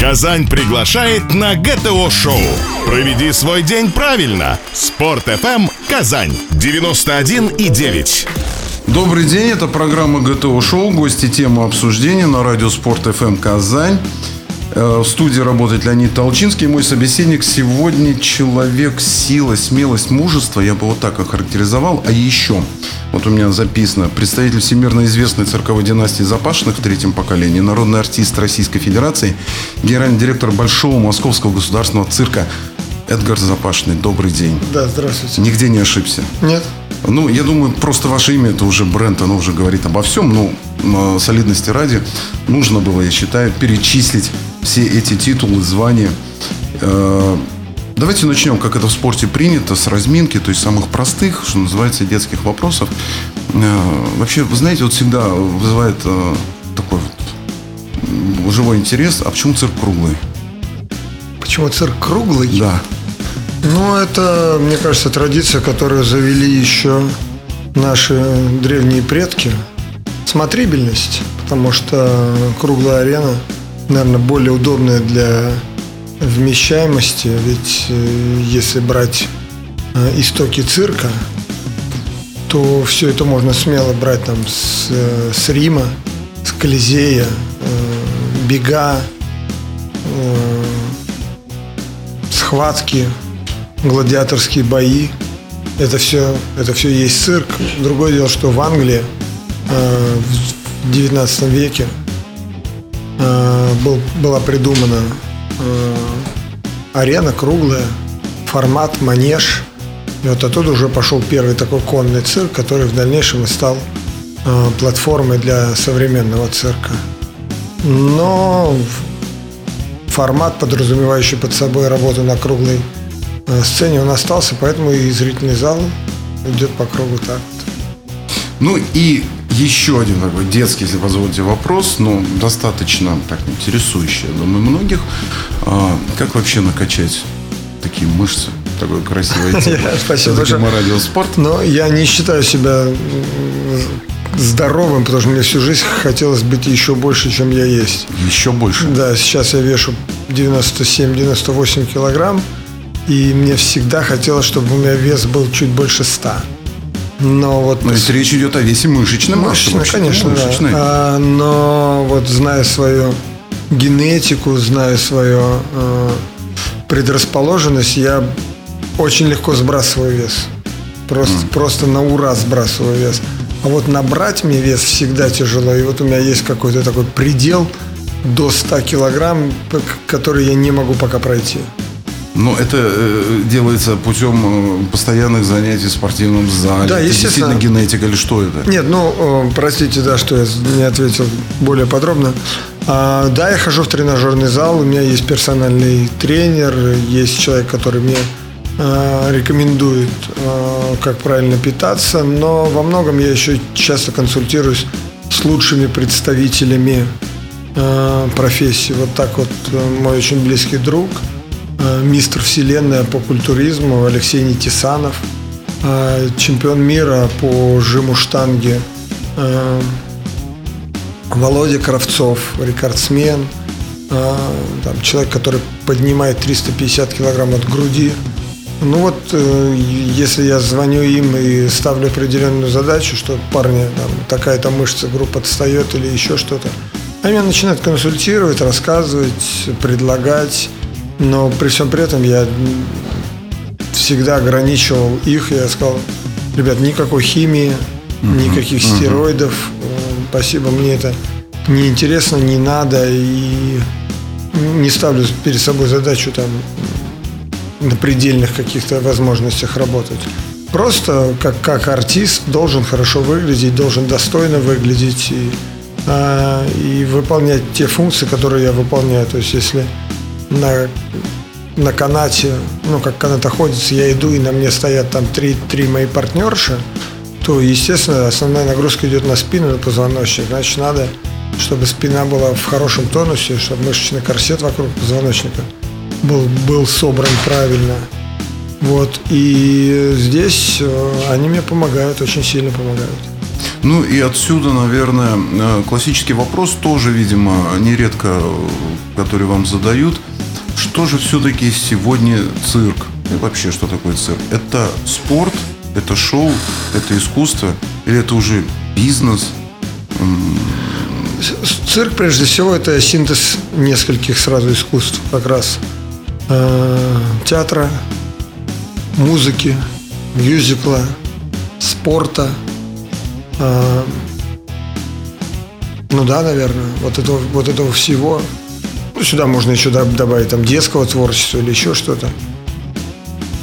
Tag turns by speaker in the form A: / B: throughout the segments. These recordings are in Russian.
A: Казань приглашает на ГТО-шоу. Проведи свой день правильно. Спорт FM Казань 91 и 9.
B: Добрый день, это программа ГТО Шоу, гости темы обсуждения на радио Спорт ФМ Казань. Э, В студии работает Леонид Толчинский. Мой собеседник сегодня человек сила, смелость, мужество. Я бы вот так охарактеризовал. А еще, вот у меня записано, представитель всемирно известной цирковой династии Запашных в третьем поколении, народный артист Российской Федерации, генеральный директор Большого Московского государственного цирка Эдгар Запашный. Добрый день.
C: Да, здравствуйте.
B: Нигде не ошибся.
C: Нет?
B: Ну, я думаю, просто ваше имя это уже бренд, оно уже говорит обо всем. Но на солидности ради нужно было, я считаю, перечислить все эти титулы, звания. Э, Давайте начнем, как это в спорте принято, с разминки, то есть самых простых, что называется, детских вопросов. Э, Вообще, вы знаете, вот всегда вызывает э, такой вот живой интерес, а почему цирк круглый?
C: Почему цирк круглый?
B: Да.
C: Ну, это, мне кажется, традиция, которую завели еще наши древние предки. Смотрибельность, потому что круглая арена, наверное, более удобная для вмещаемости. Ведь э, если брать э, истоки цирка, то все это можно смело брать там с, э, с Рима, с Колизея, бега, схватки, гладиаторские бои. Это все, это все есть цирк. Другое дело, что в Англии в 19 веке был, была придумана э, арена круглая, формат, манеж. И вот оттуда уже пошел первый такой конный цирк, который в дальнейшем и стал э, платформой для современного цирка. Но формат, подразумевающий под собой работу на круглой э, сцене, он остался, поэтому и зрительный зал идет по кругу так.
B: Ну и еще один такой детский, если позволите, вопрос, но достаточно так интересующий, я думаю, многих. А, как вообще накачать такие мышцы? Такое красивое тело.
C: Спасибо большое.
B: мы радиоспорт.
C: Но я не считаю себя здоровым, потому что мне всю жизнь хотелось быть еще больше, чем я есть.
B: Еще больше.
C: Да, сейчас я вешу 97-98 килограмм, и мне всегда хотелось, чтобы у меня вес был чуть больше 100. Но вот
B: Но ведь речь идет о весе.
C: Мышечная,
B: вообще-то,
C: конечно, да.
B: мышечной.
C: А, но вот зная свою генетику, зная свою э, предрасположенность, я очень легко сбрасываю вес. Просто, просто на ура сбрасываю вес. А вот набрать мне вес всегда тяжело. И вот у меня есть какой-то такой предел до 100 килограмм, который я не могу пока пройти.
B: Но это э, делается путем э, постоянных занятий в спортивном зале.
C: Да,
B: это
C: естественно.
B: действительно генетика или что это?
C: Нет, ну, э, простите, да, что я не ответил более подробно. А, да, я хожу в тренажерный зал, у меня есть персональный тренер, есть человек, который мне э, рекомендует, э, как правильно питаться, но во многом я еще часто консультируюсь с лучшими представителями э, профессии. Вот так вот э, мой очень близкий друг, мистер вселенная по культуризму Алексей Нитисанов, э, чемпион мира по жиму штанги э, Володя Кравцов, рекордсмен, э, там, человек, который поднимает 350 килограмм от груди. Ну вот, э, если я звоню им и ставлю определенную задачу, что парни, там, такая-то мышца, группа отстает или еще что-то, они меня начинают консультировать, рассказывать, предлагать, но при всем при этом я всегда ограничивал их. Я сказал, ребят, никакой химии, никаких стероидов. Э, Спасибо, мне это не интересно, не надо. И не ставлю перед собой задачу там на предельных каких-то возможностях работать. Просто как, как артист должен хорошо выглядеть, должен достойно выглядеть и, а, и выполнять те функции, которые я выполняю. То есть если на на канате, ну, как канатоходец, я иду, и на мне стоят там три, три мои партнерши, то, естественно, основная нагрузка идет на спину, на позвоночник. Значит, надо, чтобы спина была в хорошем тонусе, чтобы мышечный корсет вокруг позвоночника был, был собран правильно. Вот. И здесь э, они мне помогают, очень сильно помогают.
B: Ну и отсюда, наверное, э, классический вопрос тоже, видимо, нередко, который вам задают. Что же все-таки сегодня цирк? И вообще, что такое цирк? Это спорт, это шоу, это искусство или это уже бизнес?
C: Цирк, прежде всего, это синтез нескольких сразу искусств, как раз э, театра, музыки, мюзикла, спорта. Э, ну да, наверное, вот этого, вот этого всего. Сюда можно еще добавить там детского творчества или еще что-то.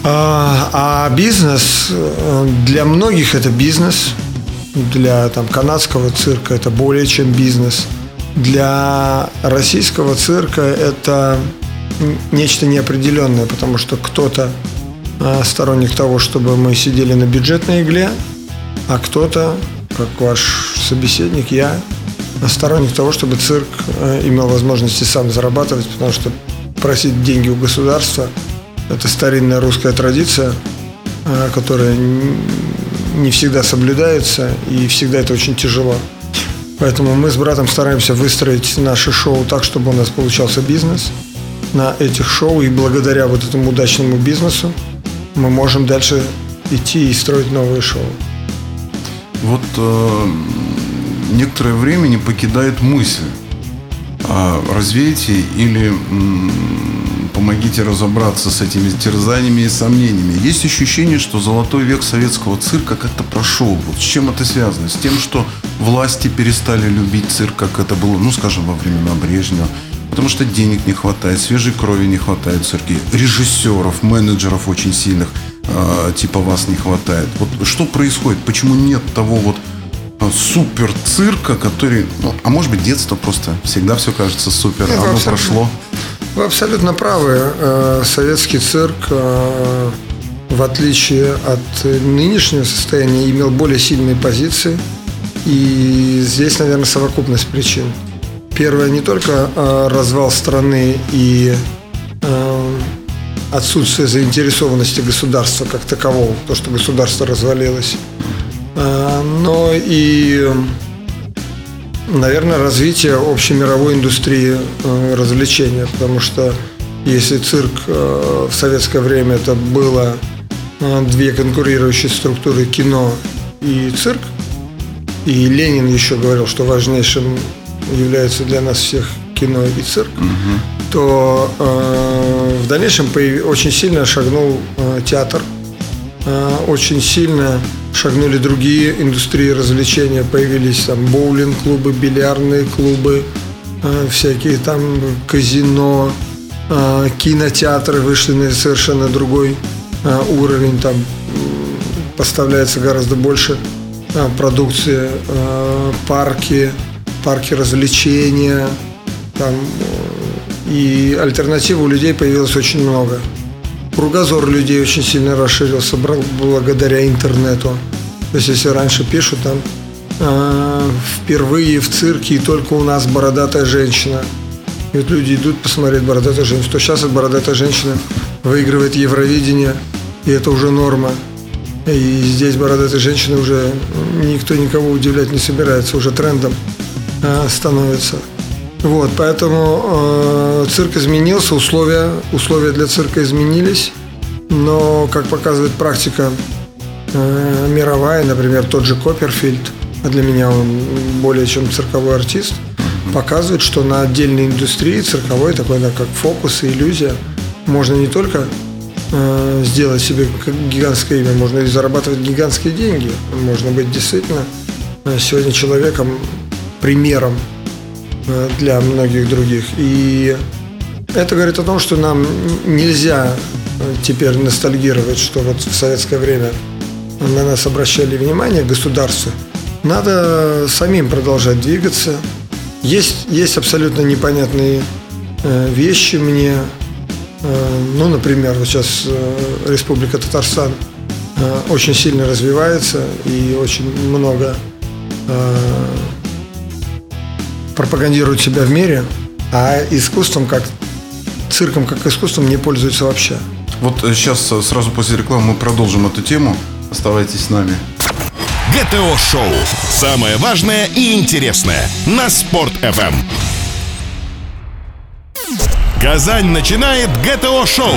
C: А, а бизнес, э, для многих это бизнес, для там, канадского цирка это более чем бизнес. Для российского цирка это нечто неопределенное, потому что кто-то а, сторонник того, чтобы мы сидели на бюджетной игле, а кто-то, как ваш собеседник, я, сторонник того, чтобы цирк а, имел возможности сам зарабатывать, потому что просить деньги у государства – это старинная русская традиция, а, которая не всегда соблюдается, и всегда это очень тяжело. Поэтому мы с братом стараемся выстроить наше шоу так, чтобы у нас получался бизнес на этих шоу, и благодаря вот этому удачному бизнесу мы можем дальше идти и строить новые шоу.
B: Вот э, некоторое время не покидает мысль о развитии или помогите разобраться с этими терзаниями и сомнениями. Есть ощущение, что золотой век советского цирка как-то прошел. Вот с чем это связано? С тем, что власти перестали любить цирк, как это было, ну, скажем, во времена Брежнева. Потому что денег не хватает, свежей крови не хватает в цирке, режиссеров, менеджеров очень сильных, э, типа вас не хватает. Вот что происходит? Почему нет того вот а, супер цирка, который, ну, а может быть детство просто всегда все кажется супер, Нет, оно прошло.
C: Вы абсолютно правы. Э, советский цирк, э, в отличие от нынешнего состояния, имел более сильные позиции. И здесь, наверное, совокупность причин. Первое, не только э, развал страны и отсутствие заинтересованности государства как такового, то, что государство развалилось, но и наверное, развитие общемировой индустрии э, развлечения, потому что если цирк э, в советское время это было э, две конкурирующие структуры кино и цирк, и Ленин еще говорил, что важнейшим является для нас всех кино и цирк, угу. то э, в дальнейшем очень сильно шагнул э, театр, э, очень сильно шагнули другие индустрии развлечения, появились там боулинг-клубы, бильярдные клубы, э, всякие там казино, э, кинотеатры вышли на совершенно другой э, уровень, там поставляется гораздо больше продукции, парки, парки развлечения, там, и альтернатив у людей появилось очень много. Кругозор людей очень сильно расширился благодаря интернету. То есть, если раньше пишут там э, впервые в цирке и только у нас бородатая женщина. И вот люди идут посмотреть бородатую женщину. То сейчас эта бородатая женщина выигрывает Евровидение, и это уже норма. И здесь бородатые женщины уже никто никого удивлять не собирается, уже трендом э, становится. Вот, поэтому э, цирк изменился, условия, условия для цирка изменились, но, как показывает практика э, мировая, например, тот же Копперфильд, а для меня он более чем цирковой артист, показывает, что на отдельной индустрии цирковой, такой да, как фокус и иллюзия, можно не только э, сделать себе гигантское имя, можно и зарабатывать гигантские деньги. Можно быть действительно э, сегодня человеком, примером для многих других. И это говорит о том, что нам нельзя э, теперь ностальгировать, что вот в советское время на нас обращали внимание государство. Надо самим продолжать двигаться. Есть, есть абсолютно непонятные э, вещи мне. Ну, например, вот сейчас Республика Татарстан очень сильно развивается и очень много пропагандируют себя в мире, а искусством как цирком как искусством не пользуются вообще.
B: Вот сейчас э, сразу после рекламы мы продолжим эту тему. Оставайтесь с нами.
A: ГТО-шоу. Самое важное и интересное на Спорт-ФМ. Казань начинает ГТО-шоу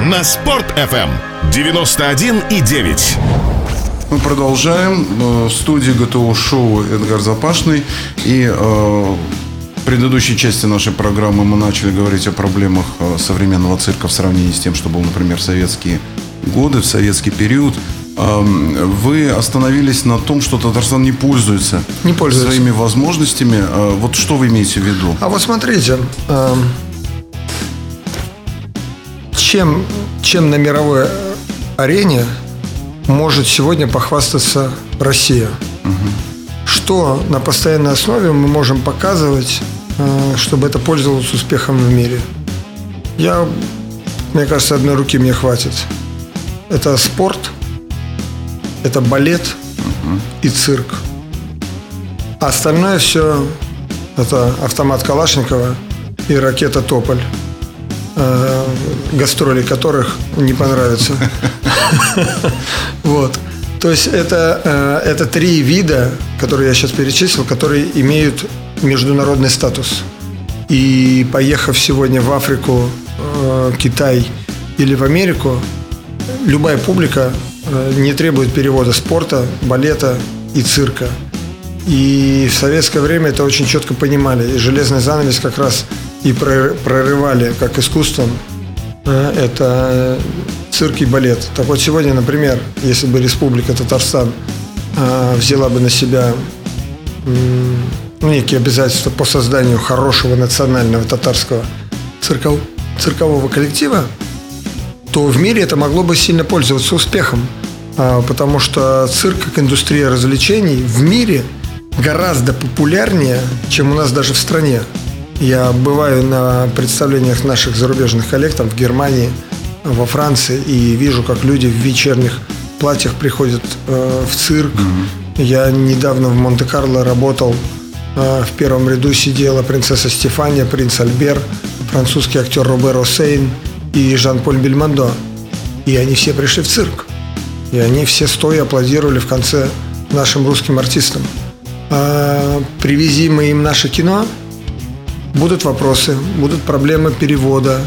A: на Спорт-ФМ 91,9.
B: Мы продолжаем. Э, В студии ГТО-шоу Эдгар Запашный. И э, в предыдущей части нашей программы мы начали говорить о проблемах э, современного цирка в сравнении с тем, что был, например, в советские годы, в советский период. Эм, Вы остановились на том, что Татарстан не пользуется,
C: Не пользуется.
B: своими возможностями. Вот что вы имеете в виду?
C: А вот смотрите, эм, чем, чем на мировой арене может сегодня похвастаться Россия? Что на постоянной основе мы можем показывать, э, чтобы это пользовалось успехом в мире? Я, мне кажется, одной руки мне хватит. Это спорт, это балет и цирк. А остальное все это автомат Калашникова и ракета Тополь, э, гастроли которых не понравятся. Вот. То есть это, э, это три вида, которые я сейчас перечислил, которые имеют международный статус. И поехав сегодня в Африку, э, Китай или в Америку, любая публика не требует перевода спорта, балета и цирка. И в советское время это очень четко понимали. И железный занавес как раз и про- прорывали как искусством. э, Это э, цирк и балет. Так вот сегодня, например, если бы Республика Татарстан э, взяла бы на себя некие обязательства по созданию хорошего национального татарского цирков- циркового коллектива, то в мире это могло бы сильно пользоваться успехом. А, Потому что цирк как индустрия развлечений в мире гораздо популярнее, чем у нас даже в стране. Я бываю на представлениях наших зарубежных коллег там в Германии, во Франции и вижу, как люди в вечерних платьях приходят э, в цирк. Я недавно в Монте-Карло работал. э, в первом ряду сидела принцесса Стефания, принц Альбер, французский актер Робер Осейн и Жан-Поль Бельмондо. И они все пришли в цирк. И они все стоя аплодировали в конце нашим русским артистам. А, привези мы им наше кино, будут вопросы, будут проблемы перевода,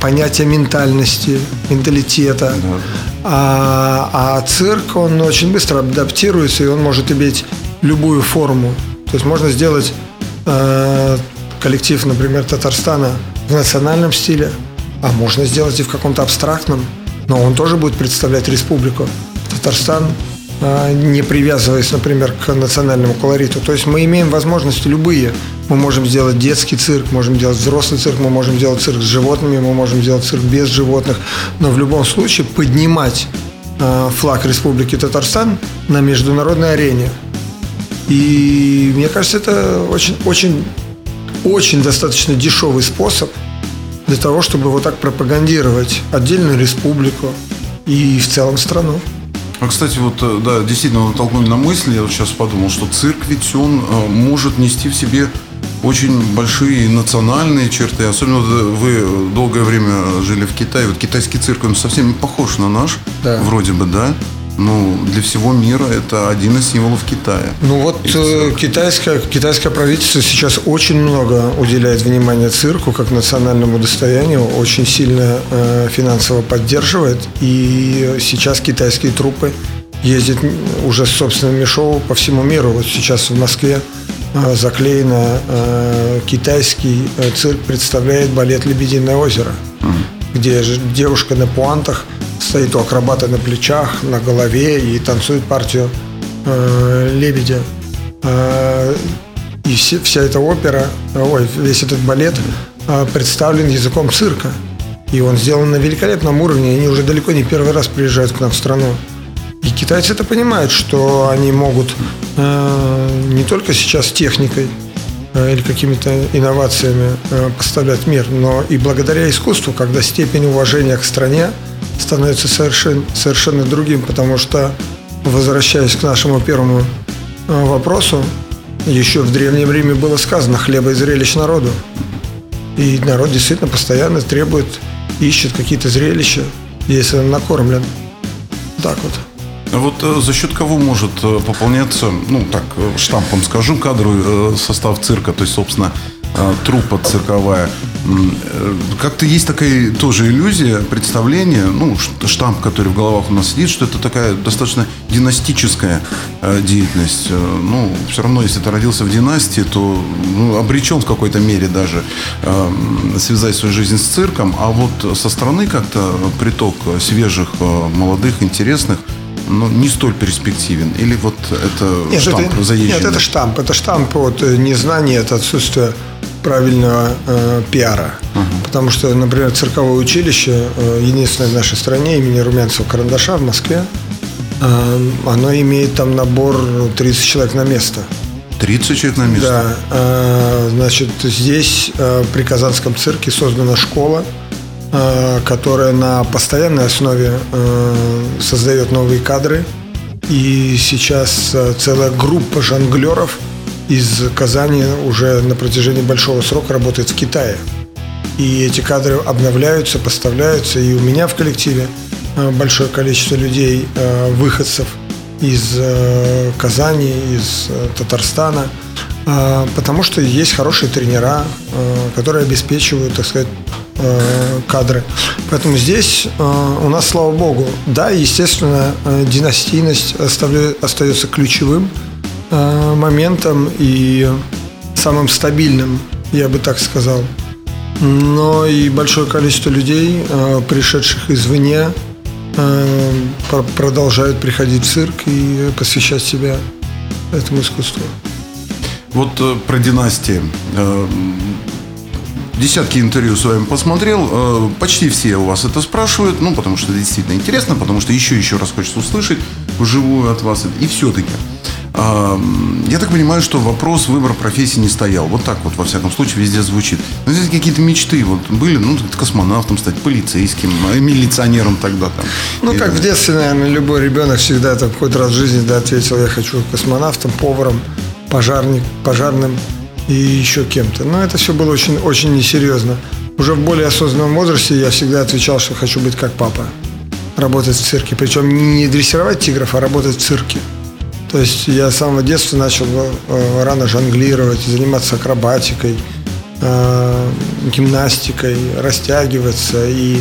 C: понятия ментальности, менталитета. А, а цирк, он очень быстро адаптируется, и он может иметь любую форму. То есть можно сделать э, коллектив, например, Татарстана в национальном стиле, а можно сделать и в каком-то абстрактном, но он тоже будет представлять республику. Татарстан, не привязываясь, например, к национальному колориту. То есть мы имеем возможности любые. Мы можем сделать детский цирк, можем делать взрослый цирк, мы можем делать цирк с животными, мы можем делать цирк без животных. Но в любом случае поднимать э, флаг Республики Татарстан на международной арене. И мне кажется, это очень, очень, очень достаточно дешевый способ для того, чтобы вот так пропагандировать отдельную республику и в целом страну.
B: А, кстати, вот, э, да, действительно, натолкнули на мысль, я вот сейчас подумал, что цирк ведь он э, может нести в себе очень большие национальные черты. Особенно э, вы долгое время жили в Китае. Вот китайский цирк, он совсем не похож на наш,
C: Да.
B: вроде бы, да? Ну, для всего мира это один из символов Китая.
C: Ну вот э, китайское, китайское правительство сейчас очень много уделяет внимания цирку как национальному достоянию, очень сильно э, финансово поддерживает. И сейчас китайские труппы ездят уже с собственными шоу по всему миру. Вот сейчас в Москве э, заклеено э, китайский э, цирк представляет балет «Лебединое озеро», где же девушка на пуантах стоит у акробата на плечах, на голове и танцует партию э, лебедя. Э, и все- вся эта опера, ой, весь этот балет э, представлен языком цирка. И он сделан на великолепном уровне, и они уже далеко не первый раз приезжают к нам в страну. И китайцы это понимают, что они могут э, не только сейчас техникой э, или какими-то инновациями э, поставлять мир, но и благодаря искусству, когда степень уважения к стране становится совершенно, совершенно другим, потому что, возвращаясь к нашему первому э, вопросу, еще в Древнем Риме было сказано «хлеба и зрелищ народу». И народ действительно постоянно требует, ищет какие-то зрелища, если он накормлен. Так вот.
B: Вот э, за счет кого может э, пополняться, ну так, штампом скажу, кадровый состав цирка, то есть, собственно, труппа цирковая. Как-то есть такая тоже иллюзия, представление, ну, штамп, который в головах у нас сидит, что это такая достаточно династическая деятельность. Ну, все равно, если ты родился в династии, то ну, обречен в какой-то мере даже связать свою жизнь с цирком. А вот со стороны как-то приток свежих, молодых, интересных – но не столь перспективен? Или вот это нет, штамп это, заезженный?
C: Нет, это штамп. Это штамп от э, незнания, это отсутствие правильного э, пиара. uh Потому что, например, цирковое училище, э, единственное в нашей стране, имени Румянцева Карандаша в Москве, э, оно имеет там набор 30 человек на место.
B: 30 человек на место?
C: Да. Э, значит, здесь э, при Казанском цирке создана школа, которая на постоянной основе э, создает новые кадры. И сейчас э, целая группа жонглеров из Казани уже на протяжении большого срока работает в Китае. И эти кадры обновляются, поставляются. И у меня в коллективе большое количество людей, выходцев из Казани, из Татарстана, потому что есть хорошие тренера, которые обеспечивают, так сказать, Э, кадры. Поэтому здесь у нас, слава богу, да, естественно, э, династийность остается ключевым моментом и самым стабильным, я бы так сказал. Но и большое количество людей, пришедших извне, продолжают приходить в цирк и посвящать себя этому искусству.
B: Вот про династии десятки интервью с вами посмотрел. Э, почти все у вас это спрашивают. Ну, потому что это действительно интересно, потому что еще еще раз хочется услышать вживую от вас. И все-таки. Я так понимаю, что вопрос выбора профессии не стоял. Вот так вот, во всяком случае, везде звучит. Но здесь какие-то мечты вот были, ну, космонавтом стать, полицейским, милиционером тогда там.
C: Ну, и, как в детстве, наверное, любой ребенок всегда там хоть раз в жизни да, ответил, я хочу космонавтом, поваром, пожарник, пожарным и еще кем-то. Но это все было очень, очень несерьезно. Уже в более осознанном возрасте я всегда отвечал, что хочу быть как папа. Работать в цирке. Причем не дрессировать тигров, а работать в цирке. То есть я с самого детства начал э, рано жонглировать, заниматься акробатикой, э, гимнастикой, растягиваться. И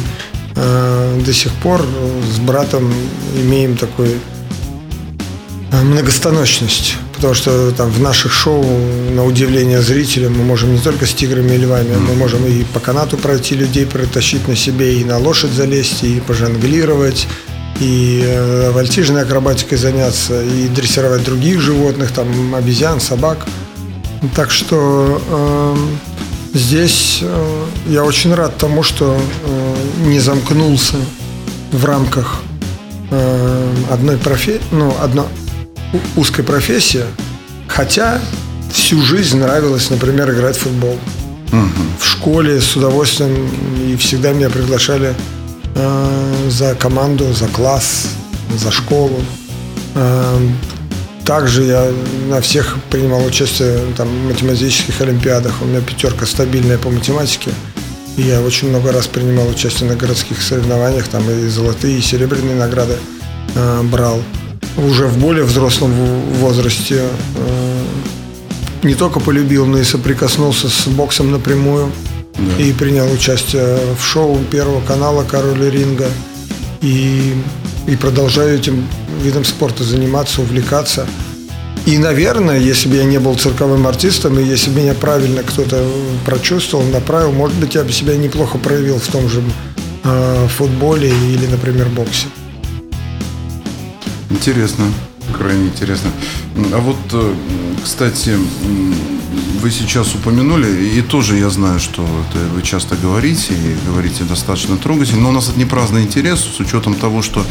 C: э, до сих пор с братом имеем такой многостаночность потому что там в наших шоу, на удивление зрителям, мы можем не только с тиграми и львами, mm. мы можем и по канату пройти людей, протащить на себе, и на лошадь залезть, и пожонглировать, и э, вольтижной акробатикой заняться, и дрессировать других животных, там обезьян, собак. Так что э, здесь э, я очень рад тому, что э, не замкнулся в рамках э, одной профессии, ну, одно, узкая профессия, хотя всю жизнь нравилось, например, играть в футбол. Угу. В школе с удовольствием и всегда меня приглашали э, за команду, за класс, за школу. Э, также я на всех принимал участие там, в математических олимпиадах. У меня пятерка стабильная по математике. И я очень много раз принимал участие на городских соревнованиях, там и золотые, и серебряные награды э, брал уже в более взрослом возрасте э, не только полюбил, но и соприкоснулся с боксом напрямую. Да. И принял участие в шоу Первого канала «Король ринга». И, и продолжаю этим видом спорта заниматься, увлекаться. И, наверное, если бы я не был цирковым артистом, и если бы меня правильно кто-то прочувствовал, направил, может быть, я бы себя неплохо проявил в том же э, футболе или, например, боксе.
B: Интересно, крайне интересно. А вот, э, кстати, вы сейчас упомянули, и тоже я знаю, что это вы часто говорите, и говорите достаточно трогательно, но у нас это не праздный интерес, с учетом того, что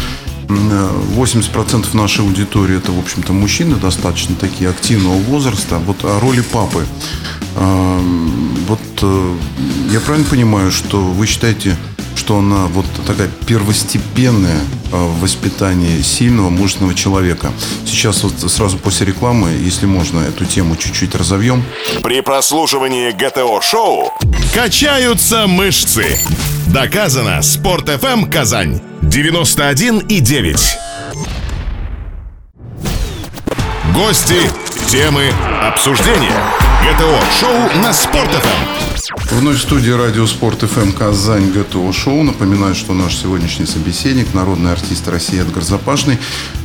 B: 80% нашей аудитории это, в общем-то, мужчины достаточно такие активного возраста. Вот о роли папы. Вот э, я правильно понимаю, что вы считаете что она вот такая первостепенная а, в воспитании сильного, мужественного человека. Сейчас вот сразу после рекламы, если можно, эту тему чуть-чуть разовьем.
A: При прослушивании ГТО-шоу качаются мышцы. Доказано. Спорт FM Казань 91 и 9. Гости, темы, обсуждения. ГТО-шоу на Спорт.ФМ.
B: Вновь в студии радио Спорт ФМ Казань ГТО Шоу. Напоминаю, что наш сегодняшний собеседник, народный артист России Эдгар Запашный.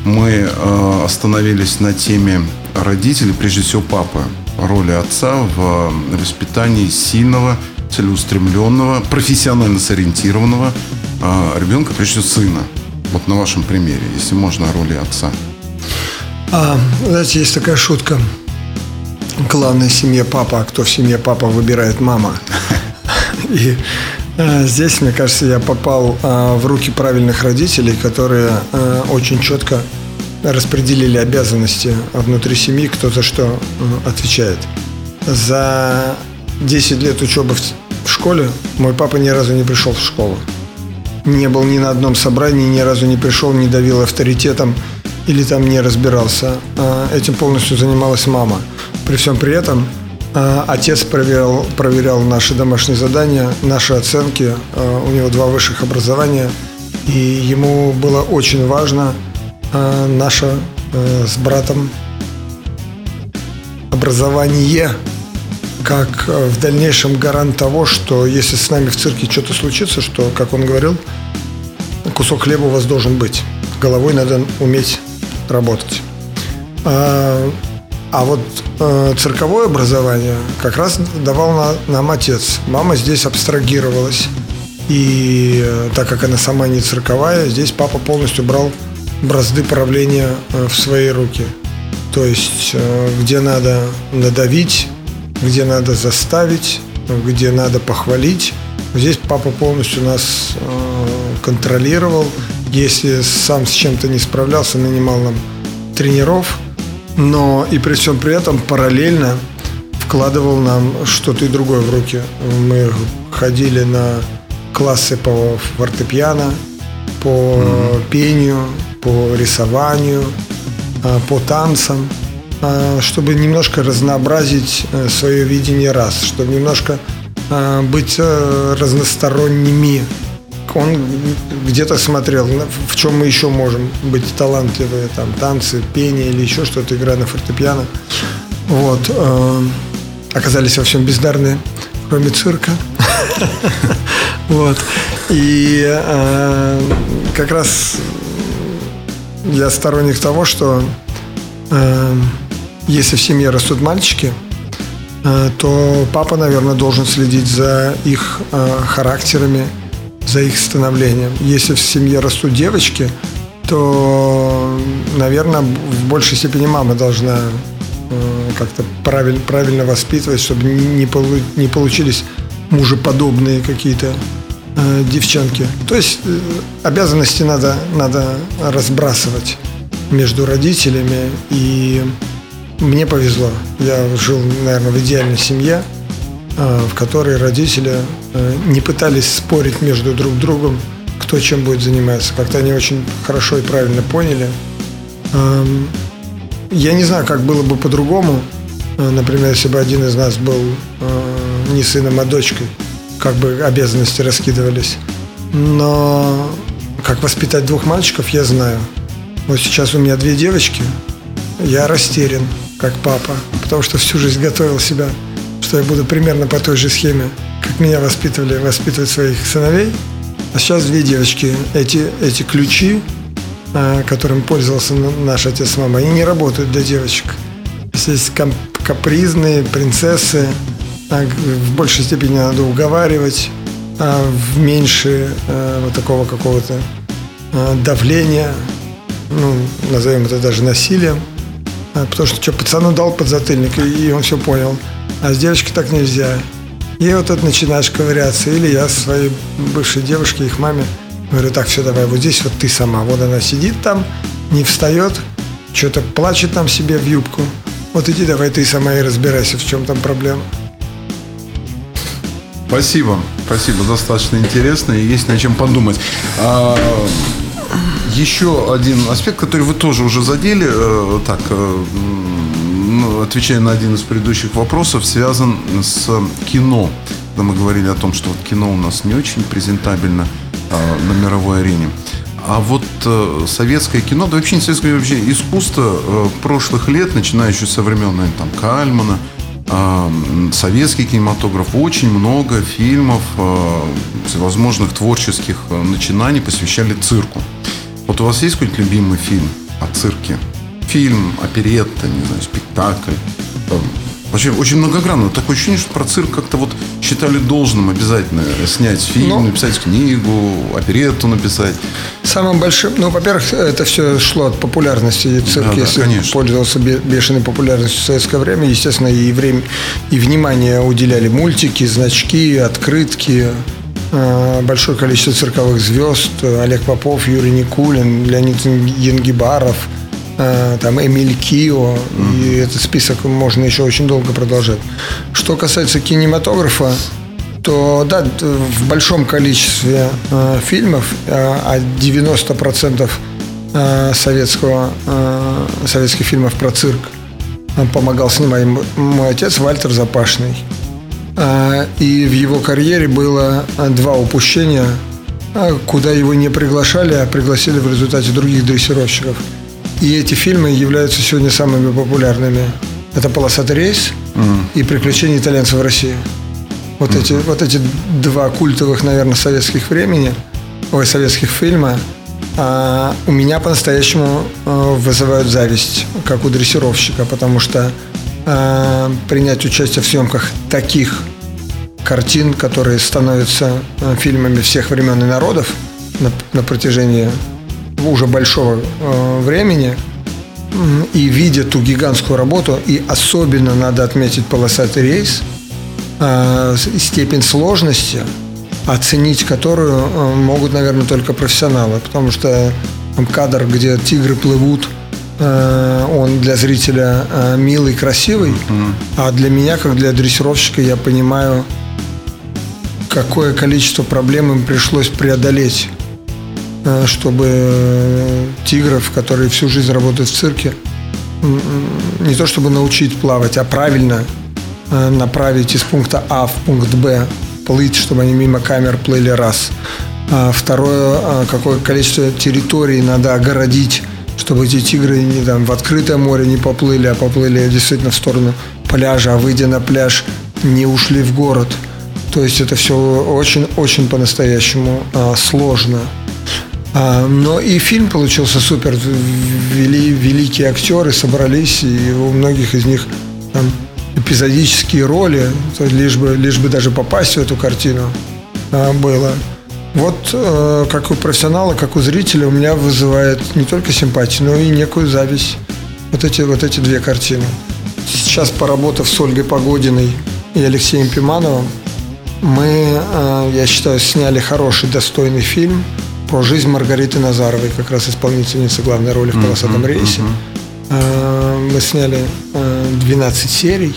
B: Мы э, остановились на теме родителей, прежде всего папы, роли отца в воспитании сильного, целеустремленного, профессионально сориентированного э, ребенка, прежде всего сына. Вот на вашем примере, если можно, о роли отца.
C: А, знаете, есть такая шутка. Главное в семье папа, а кто в семье папа выбирает мама. И э, здесь, мне кажется, я попал э, в руки правильных родителей, которые э, очень четко распределили обязанности внутри семьи, кто за что отвечает. За 10 лет учебы в, школе мой папа ни разу не пришел в школу. Не был ни на одном собрании, ни разу не пришел, не давил авторитетом или там не разбирался. Этим полностью занималась мама. При всем при этом а, отец проверял, проверял наши домашние задания, наши оценки. А, у него два высших образования. И ему было очень важно наше с братом образование как в дальнейшем гарант того, что если с нами в цирке что-то случится, что, как он говорил, кусок хлеба у вас должен быть. Головой надо уметь работать. А, вот э, цирковое образование как раз давал на, нам отец. Мама здесь абстрагировалась. И э, так как она сама не цирковая, здесь папа полностью брал бразды правления э, в свои руки. То есть, э, где надо надавить, где надо заставить, где надо похвалить. Здесь папа полностью нас э, контролировал, если сам с чем-то не справлялся, нанимал нам тренеров, но и при всем при этом параллельно вкладывал нам что-то и другое в руки. Мы ходили на классы по фортепиано, по mm-hmm. пению, по рисованию, а, по танцам, а, чтобы немножко разнообразить э, свое видение раз, чтобы немножко а, быть э, разносторонними он где-то смотрел, в чем мы еще можем быть талантливые, там, танцы, пение или еще что-то, игра на фортепиано. Вот. Э, оказались во всем бездарные, кроме цирка. Вот. И э, как раз я сторонник того, что э, если в семье растут мальчики, то папа, наверное, должен следить за их характерами, за их становлением. Если в семье растут девочки, то, наверное, в большей степени мама должна э, как-то правильно, правильно воспитывать, чтобы не, полу, не получились мужеподобные какие-то э, девчонки. То есть э, обязанности надо, надо разбрасывать между родителями. И мне повезло. Я жил, наверное, в идеальной семье. Э, в которой родители э, не пытались спорить между друг другом, кто чем будет заниматься. Как-то они очень хорошо и правильно поняли. Эм, я не знаю, как было бы по-другому. Э, например, если бы один из нас был не сыном, а дочкой, как бы обязанности раскидывались. Но как воспитать двух мальчиков, я знаю. Вот сейчас у меня две девочки. Я растерян, как папа, потому что всю жизнь готовил себя что я буду примерно по той же схеме, как меня воспитывали, воспитывать своих сыновей. А сейчас две девочки. Эти, эти ключи, а, которым пользовался наш отец с мамой, они не работают для девочек. Здесь капризные принцессы, а в большей степени надо уговаривать, а в меньше вот такого какого-то давления, ну, назовем это даже насилием. Потому что что, пацану дал подзатыльник, и он все понял – а с девочкой так нельзя. И вот тут начинаешь ковыряться. Или я своей бывшей девушке, их маме, говорю, так, все, давай, вот здесь вот ты сама. Вот она сидит там, не встает, что-то плачет там себе в юбку. Вот иди давай ты сама и разбирайся, в чем там проблема.
B: Спасибо, спасибо, достаточно интересно и есть над чем подумать. А, еще один аспект, который вы тоже уже задели, э, так, э, отвечая на один из предыдущих вопросов, связан с кино. Когда мы говорили о том, что вот кино у нас не очень презентабельно а, на мировой арене. а вот э, советское кино, да вообще не советское, вообще искусство э, прошлых лет, начиная еще со времен, наверное, там, Кальмана, э, советский кинематограф, очень много фильмов, э, всевозможных творческих э, начинаний посвящали цирку. Вот у вас есть какой-нибудь любимый фильм о цирке? Фильм, оперетта, не знаю, спектакль? Вообще очень многогранно. Такое ощущение, что про цирк как-то вот считали должным обязательно снять фильм, ну, написать книгу, оперетту написать.
C: Самым большим, ну, во-первых, это все шло от популярности. Цирк, да, если да, конечно. пользовался бешеной популярностью в советское время, естественно, и время, и внимание уделяли мультики, значки, открытки, э, большое количество цирковых звезд, Олег Попов, Юрий Никулин, Леонид Янгибаров – там Эмиль Кио, mm-hmm. и этот список можно еще очень долго продолжать. Что касается кинематографа, то да, в большом количестве э, фильмов, э, а 90% э, советского, э, советских фильмов про цирк помогал снимать мой отец Вальтер Запашный. Э, и в его карьере было два упущения, куда его не приглашали, а пригласили в результате других дрессировщиков – и эти фильмы являются сегодня самыми популярными. Это «Полосатый рейс» mm. и «Приключения итальянцев в России». Вот, mm-hmm. эти, вот эти два культовых, наверное, советских времени, ой, советских фильма, а, у меня по-настоящему а, вызывают зависть, как у дрессировщика, потому что а, принять участие в съемках таких картин, которые становятся а, фильмами всех времен и народов на, на протяжении уже большого э, времени и видя ту гигантскую работу, и особенно надо отметить полосатый рейс, э, степень сложности, оценить которую э, могут, наверное, только профессионалы, потому что кадр, где тигры плывут, он для зрителя милый, красивый, а для меня, как для дрессировщика, я понимаю, какое количество проблем им пришлось преодолеть. Э, чтобы тигров, которые всю жизнь работают в цирке, не то чтобы научить плавать, а правильно э, направить из пункта А в пункт Б, плыть, чтобы они мимо камер плыли раз. А второе, э, какое количество территорий надо огородить, чтобы эти тигры не там в открытое море не поплыли, а поплыли действительно в сторону пляжа, а выйдя на пляж, не ушли в город. То есть это все очень-очень по-настоящему сложно. А, но и фильм получился супер. Вели, великие актеры собрались, и у многих из них там, эпизодические роли, лишь бы, лишь бы даже попасть в эту картину а, было. Вот э, как у профессионала, как у зрителя у меня вызывает не только симпатию, но и некую зависть. Вот эти, вот эти две картины. Сейчас, поработав с Ольгой Погодиной и Алексеем Пимановым, мы, э, я считаю, сняли хороший, достойный фильм – про жизнь Маргариты Назаровой, как раз исполнительницы главной роли в «Полосатом рейсе». Mm-hmm. Мы сняли 12 э, серий,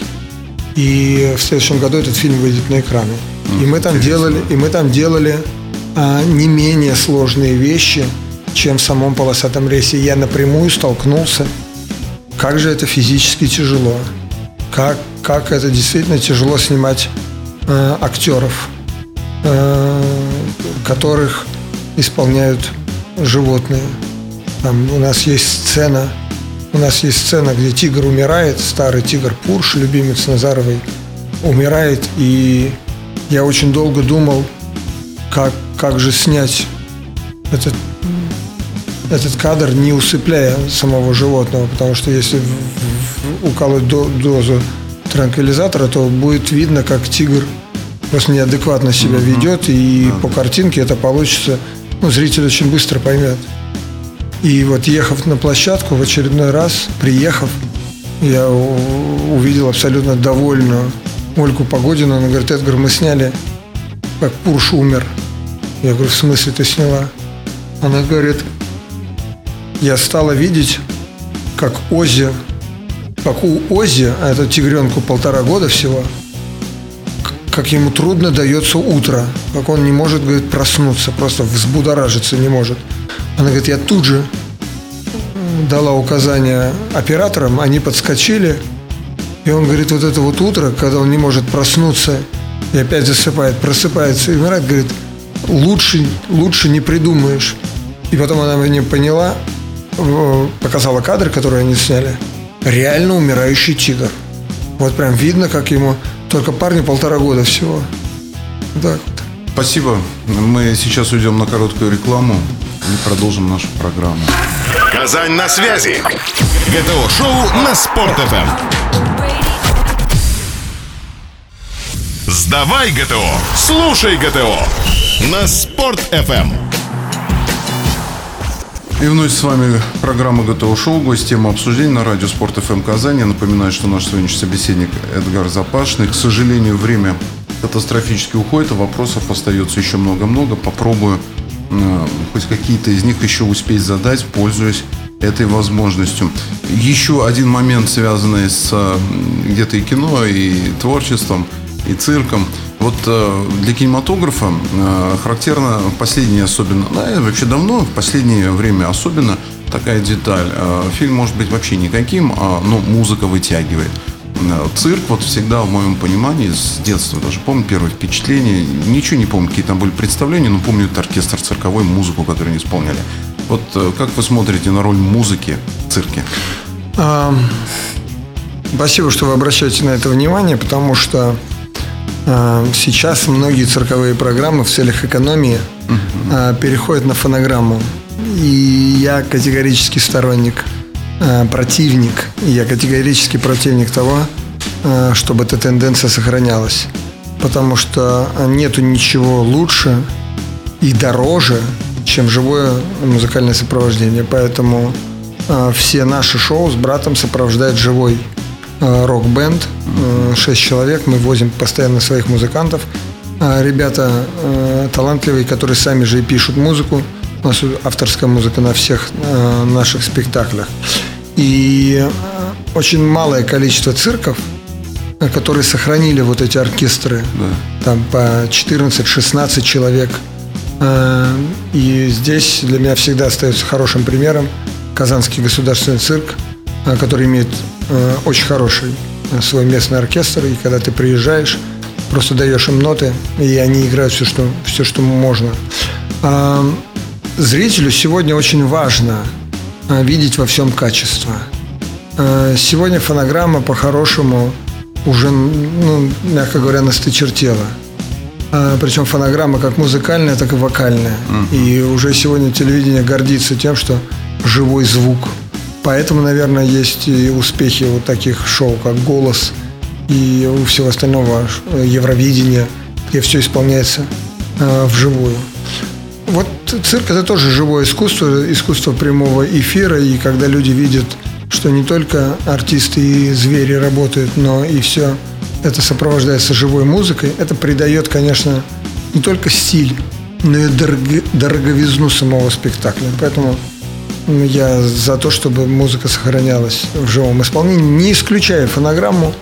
C: и в следующем году этот фильм выйдет на экраны. И мы там делали, и мы там делали а, не менее сложные вещи, чем в самом «Полосатом рейсе». Я напрямую столкнулся, как же это физически тяжело, как, как это действительно тяжело снимать э, актеров, э, которых исполняют животные. Там у нас есть сцена, у нас есть сцена, где тигр умирает, старый тигр Пурш, любимец Назаровой, умирает, и я очень долго думал, как, как же снять этот, этот кадр, не усыпляя самого животного, потому что если уколоть дозу транквилизатора, то будет видно, как тигр просто неадекватно себя ведет, и по картинке это получится ну, зритель очень быстро поймет. И вот ехав на площадку в очередной раз, приехав, я увидел абсолютно довольную Ольгу Погодину. Она говорит, Эдгар, мы сняли, как Пурш умер. Я говорю, в смысле ты сняла? Она говорит, я стала видеть, как Ози, как у Ози, а это тигренку полтора года всего – как ему трудно дается утро, как он не может, говорит, проснуться, просто взбудоражиться не может. Она говорит, я тут же дала указания операторам, они подскочили, и он говорит, вот это вот утро, когда он не может проснуться и опять засыпает, просыпается и умирает, говорит, лучше, лучше не придумаешь. И потом она мне поняла, показала кадры, которые они сняли. Реально умирающий тигр. Вот прям видно, как ему только парню полтора года всего.
B: Так вот. Спасибо. Мы сейчас уйдем на короткую рекламу и продолжим нашу программу.
A: Казань на связи. ГТО-шоу на Спорт.ФМ. Сдавай ГТО, слушай ГТО на Спорт.ФМ.
B: И вновь с вами программа ГТО Шоу, гость тема обсуждения на радио Спорт ФМ Казань. Я напоминаю, что наш сегодняшний собеседник Эдгард Запашный. К сожалению, время катастрофически уходит, а вопросов остается еще много-много. Попробую э, хоть какие-то из них еще успеть задать, пользуясь этой возможностью. Еще один момент, связанный с где-то и кино, и творчеством – и цирком. Вот э, для кинематографа э, характерно последнее особенно, да, и вообще давно, в последнее время особенно такая деталь. Э, фильм может быть вообще никаким, а, но музыка вытягивает. Цирк вот всегда в моем понимании с детства даже помню первое впечатление. Ничего не помню, какие там были представления, но помню этот оркестр цирковой, музыку, которую они исполняли. Вот как вы смотрите на роль музыки в цирке?
C: Спасибо, что вы обращаете на это внимание, потому что сейчас многие цирковые программы в целях экономии uh переходят на фонограмму. И я категорически сторонник, а, противник, я категорически противник того, чтобы эта тенденция сохранялась. Потому что нету ничего лучше и дороже, чем живое музыкальное сопровождение. Поэтому все наши шоу с братом сопровождает живой рок-бенд, э, шесть человек, мы возим постоянно своих музыкантов. А ребята э, талантливые, которые сами же и пишут музыку. У нас авторская музыка на всех наших спектаклях. И очень малое количество цирков, которые сохранили вот эти оркестры, да. там по 14-16 человек. И здесь для меня всегда остается хорошим примером Казанский государственный цирк, который имеет Э, очень хороший э, свой местный оркестр, и когда ты приезжаешь, просто даешь им ноты, и они играют все, что, все, что можно. А, зрителю сегодня очень важно а, видеть во всем качество. А, сегодня фонограмма по-хорошему уже, ну, мягко говоря, настычертела. А, причем фонограмма как музыкальная, так и вокальная. Uh-huh. И уже сегодня телевидение гордится тем, что живой звук – Поэтому, наверное, есть и успехи вот таких шоу, как «Голос» и у всего остального Евровидения, где все исполняется э, вживую. Вот цирк – это тоже живое искусство, искусство прямого эфира, и когда люди видят, что не только артисты и звери работают, но и все это сопровождается живой музыкой, это придает, конечно, не только стиль, но и дороговизну самого спектакля. Поэтому я за то, чтобы музыка сохранялась в живом исполнении, не исключая фонограмму.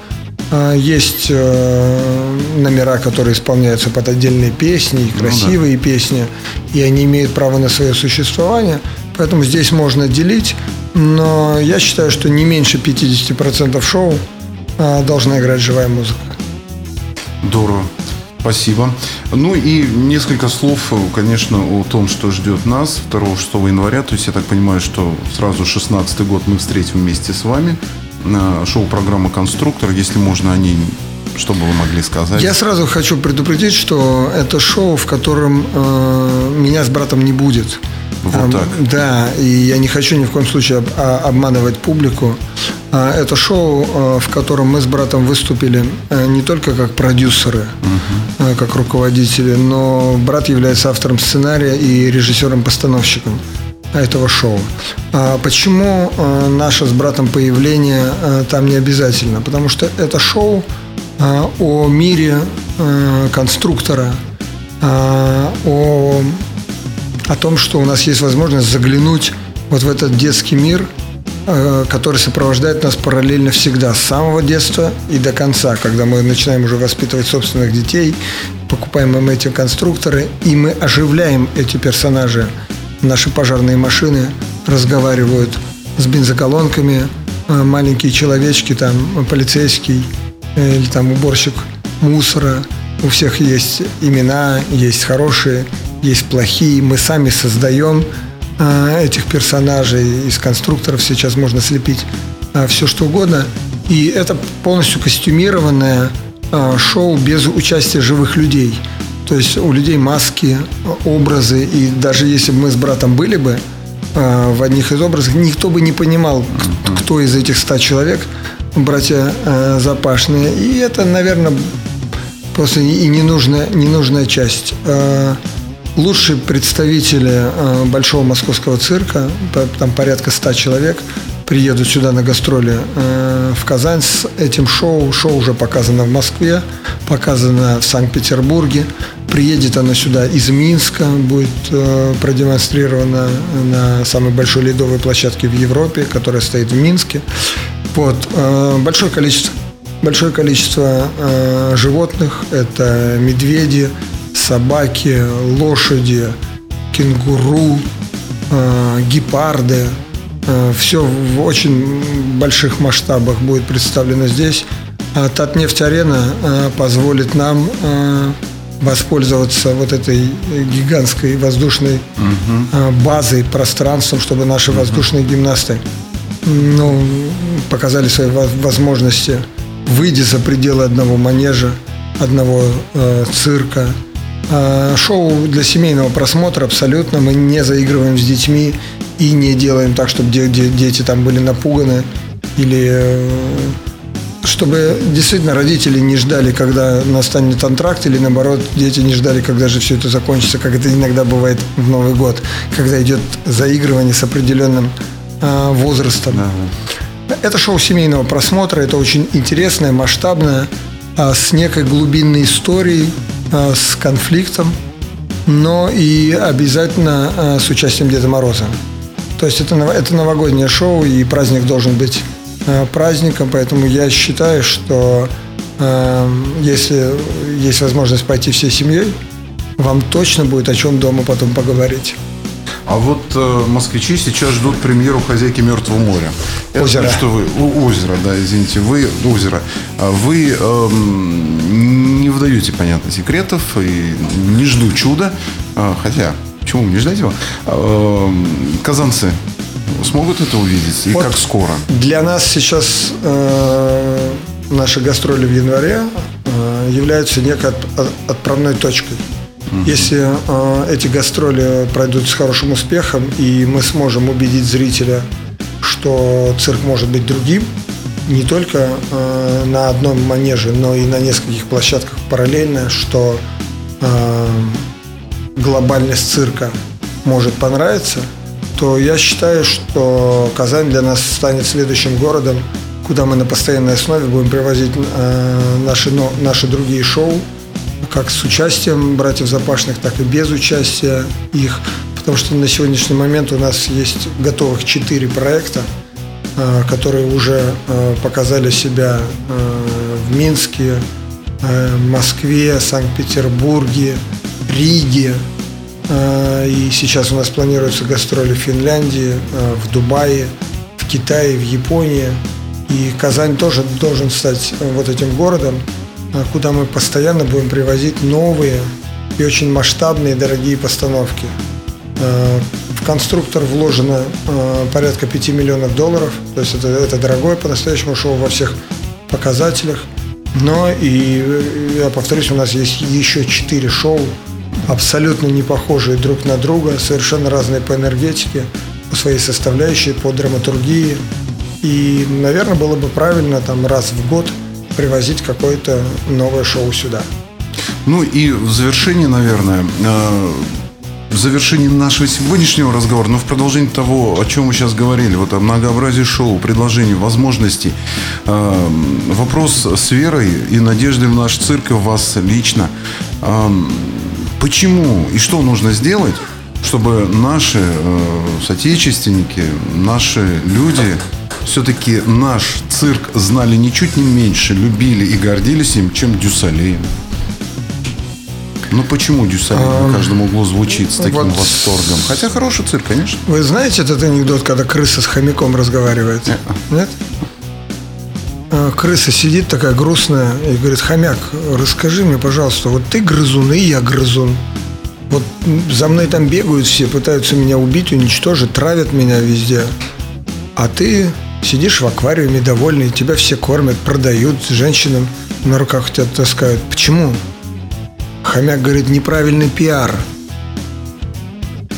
C: А, есть э, номера, которые исполняются под отдельные песни, и красивые ну, да. песни, и они имеют право на свое существование. Поэтому здесь можно делить, но я считаю, что не меньше 50% шоу а, должна играть живая музыка.
B: Здорово. Спасибо. Ну и несколько слов, конечно, о том, что ждет нас 2-6 января. То есть я так понимаю, что сразу 16 год мы встретим вместе с вами. Шоу-программа «Конструктор». Если можно о ней что бы вы могли сказать?
C: Я сразу хочу предупредить, что это шоу, в котором э, меня с братом не будет.
B: Вот так.
C: Да, и я не хочу ни в коем случае а, обманывать публику. А, это шоу, а, в котором мы с братом выступили не только как продюсеры, угу. как руководители, но брат является автором сценария и режиссером-постановщиком этого шоу. Почему наше с братом появление там не обязательно? Потому что это шоу о мире конструктора, о о том, что у нас есть возможность заглянуть вот в этот детский мир, э, который сопровождает нас параллельно всегда, с самого детства и до конца, когда мы начинаем уже воспитывать собственных детей, покупаем им эти конструкторы, и мы оживляем эти персонажи. Наши пожарные машины разговаривают с бензоколонками, э, маленькие человечки, там, полицейский э, или там уборщик мусора. У всех есть имена, есть хорошие, есть плохие. Мы сами создаем э, этих персонажей, из конструкторов сейчас можно слепить э, все что угодно. И это полностью костюмированное шоу без участия живых людей. То есть у людей маски, образы, и даже если бы мы с братом были бы в одних из образов, никто бы не понимал, кто из этих ста человек братья Запашные. И это, наверное, просто и ненужная, ненужная часть. Лучшие представители а, Большого Московского цирка, там порядка ста человек, приедут сюда на гастроли а, в Казань с этим шоу. Шоу уже показано в Москве, показано в Санкт-Петербурге. Приедет оно сюда из Минска, будет продемонстрировано на самой большой ледовой площадке в Европе, которая стоит в Минске. Вот. Большое количество большое количество э, животных. Это медведи, собаки, лошади, кенгуру, э, гепарды. Э, все в очень больших масштабах будет представлено здесь. А Татнефть-арена э, позволит нам воспользоваться вот этой гигантской воздушной угу. базой, пространством, чтобы наши воздушные гимнасты ну, показали свои возможности выйди за пределы одного манежа, одного э, цирка. А шоу для семейного просмотра абсолютно. Мы не заигрываем с детьми и не делаем так, чтобы де- де- дети там были напуганы или э, чтобы действительно родители не ждали, когда настанет антракт, или наоборот, дети не ждали, когда же все это закончится, как это иногда бывает в Новый год, когда идет заигрывание с определенным э, возрастом. Да. Это шоу семейного просмотра, это очень интересное, масштабное, а, с некой глубинной историей, с конфликтом, но и обязательно а, с участием Деда Мороза. То есть это, это новогоднее шоу, и праздник должен быть праздником, поэтому я считаю, что если есть возможность пойти всей семьей, вам точно будет о чем дома потом поговорить.
B: А вот э, москвичи сейчас ждут премьеру «Хозяйки Мертвого моря».
C: Это озеро.
B: Что вы, озеро, да, извините, вы, озеро. А вы э, не выдаете, понятно, секретов и не жду чуда. Э, хотя, почему не ждать его? Э, казанцы смогут это увидеть? И вот как скоро?
C: Для нас сейчас э, наши гастроли в январе э, являются некой отправной точкой. Если э, эти гастроли пройдут с хорошим успехом, и мы сможем убедить зрителя, что цирк может быть другим, не только э, на одном манеже, но и на нескольких площадках параллельно, что э, глобальность цирка может понравиться, то я считаю, что Казань для нас станет следующим городом, куда мы на постоянной основе будем привозить э, наши, но, наши другие шоу, как с участием братьев Запашных, так и без участия их, потому что на сегодняшний момент у нас есть готовых четыре проекта, а, которые уже а, показали себя а, в Минске, Москве, Санкт-Петербурге, Риге. И сейчас у нас планируются гастроли в Финляндии, в Дубае, в Китае, в Японии. И Казань тоже должен стать вот этим городом, куда мы постоянно будем привозить новые и очень масштабные дорогие постановки. А, в конструктор вложено а, порядка 5 миллионов долларов, то есть это, это дорогое по-настоящему шоу во всех показателях. Но и, я повторюсь, у нас есть еще 4 шоу, абсолютно не похожие друг на друга, совершенно разные по энергетике, по своей составляющей, по драматургии. И, наверное, было бы правильно там раз в год – привозить какое-то новое шоу сюда.
B: Ну и в завершении, наверное, э, в завершении нашего сегодняшнего разговора, но в продолжении того, о чем мы сейчас говорили, вот о многообразии шоу, предложений, возможностей, э, вопрос с верой и надеждой в наш цирк и в вас лично. Э, почему и что нужно сделать, чтобы наши соотечественники, наши люди все-таки наш цирк знали ничуть не меньше, любили и гордились им, чем Дюсалеем. Ну почему Дюсалей а, на каждом углу звучит с таким вот, восторгом? Хотя хороший цирк, конечно.
C: Вы знаете этот анекдот, когда крыса с хомяком разговаривает? Нет? Нет? А, крыса сидит такая грустная и говорит, хомяк, расскажи мне, пожалуйста, вот ты грызун и я грызун. Вот за мной там бегают все, пытаются меня убить, уничтожить, травят меня везде. А ты сидишь в аквариуме довольный, тебя все кормят, продают, женщинам на руках тебя таскают. Почему? Хомяк говорит, неправильный пиар.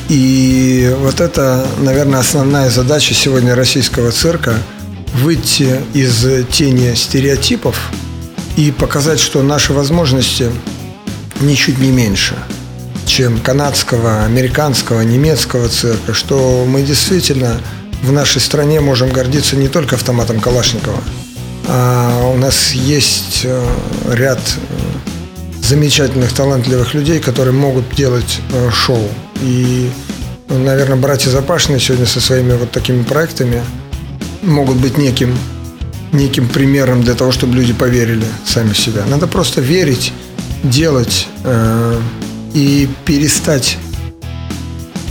C: И вот это, наверное, основная задача сегодня российского цирка – выйти из тени стереотипов и показать, что наши возможности ничуть не меньше, чем канадского, американского, немецкого цирка, что мы действительно в нашей стране можем гордиться не только автоматом Калашникова, а у нас есть э, ряд э, замечательных, талантливых людей, которые могут делать э, шоу. И, наверное, братья Запашные сегодня со своими вот такими проектами могут быть неким, неким примером для того, чтобы люди поверили сами в себя. Надо просто верить, делать э, и перестать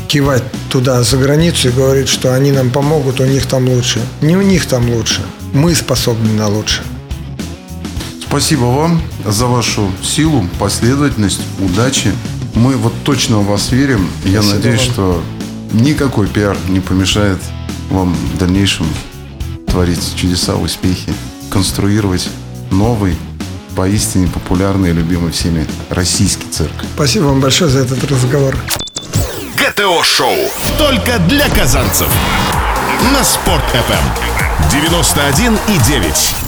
C: кивать туда за границу и говорить, что они нам помогут, у них там лучше. Не у них там лучше. Мы способны на лучше.
B: Спасибо вам за вашу силу, последовательность, удачи. Мы вот точно в вас верим. Я Спасибо надеюсь, вам. что никакой пиар не помешает вам в дальнейшем творить чудеса, успехи, конструировать новый, поистине популярный и любимый всеми российский цирк.
C: Спасибо вам большое за этот разговор.
A: ГТО-шоу. Только для казанцев. На Спорт-ФМ. 91,9.